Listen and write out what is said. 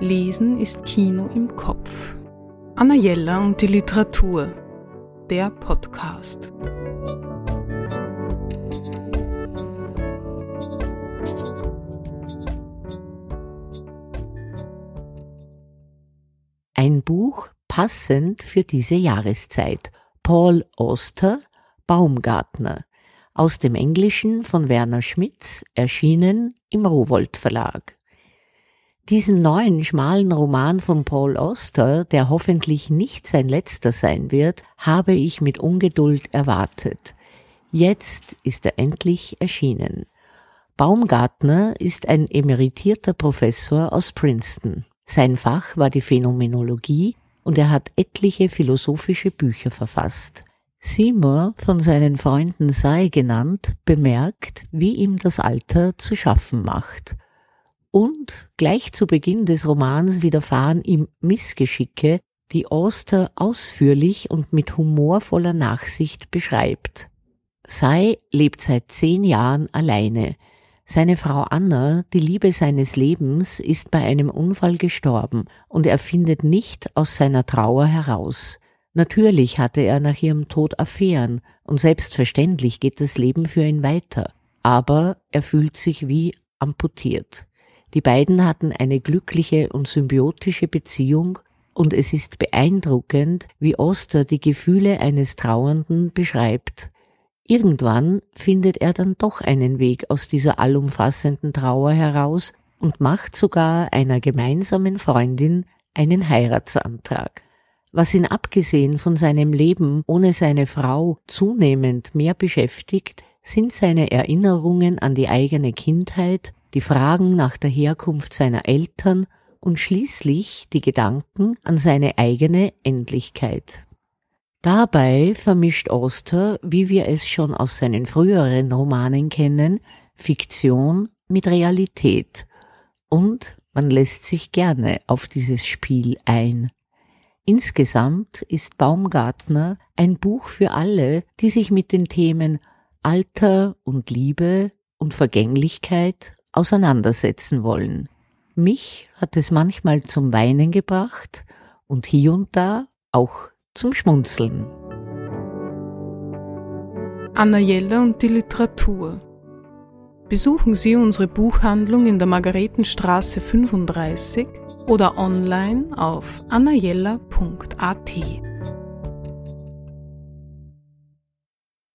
Lesen ist Kino im Kopf. Anna Jella und die Literatur. Der Podcast. Ein Buch passend für diese Jahreszeit. Paul Auster, Baumgartner. Aus dem Englischen von Werner Schmitz, erschienen im Rowold Verlag. Diesen neuen schmalen Roman von Paul Auster, der hoffentlich nicht sein letzter sein wird, habe ich mit Ungeduld erwartet. Jetzt ist er endlich erschienen. Baumgartner ist ein emeritierter Professor aus Princeton. Sein Fach war die Phänomenologie und er hat etliche philosophische Bücher verfasst. Seymour, von seinen Freunden sei genannt, bemerkt, wie ihm das Alter zu schaffen macht – und gleich zu Beginn des Romans widerfahren ihm Missgeschicke, die Auster ausführlich und mit humorvoller Nachsicht beschreibt. Sei lebt seit zehn Jahren alleine. Seine Frau Anna, die Liebe seines Lebens, ist bei einem Unfall gestorben und er findet nicht aus seiner Trauer heraus. Natürlich hatte er nach ihrem Tod Affären und selbstverständlich geht das Leben für ihn weiter, aber er fühlt sich wie amputiert. Die beiden hatten eine glückliche und symbiotische Beziehung und es ist beeindruckend, wie Oster die Gefühle eines Trauernden beschreibt. Irgendwann findet er dann doch einen Weg aus dieser allumfassenden Trauer heraus und macht sogar einer gemeinsamen Freundin einen Heiratsantrag. Was ihn abgesehen von seinem Leben ohne seine Frau zunehmend mehr beschäftigt, sind seine Erinnerungen an die eigene Kindheit die Fragen nach der Herkunft seiner Eltern und schließlich die Gedanken an seine eigene Endlichkeit. Dabei vermischt Oster, wie wir es schon aus seinen früheren Romanen kennen, Fiktion mit Realität und man lässt sich gerne auf dieses Spiel ein. Insgesamt ist Baumgartner ein Buch für alle, die sich mit den Themen Alter und Liebe und Vergänglichkeit auseinandersetzen wollen. Mich hat es manchmal zum Weinen gebracht und hier und da auch zum Schmunzeln. Anna Jella und die Literatur. Besuchen Sie unsere Buchhandlung in der Margaretenstraße 35 oder online auf annajella.at.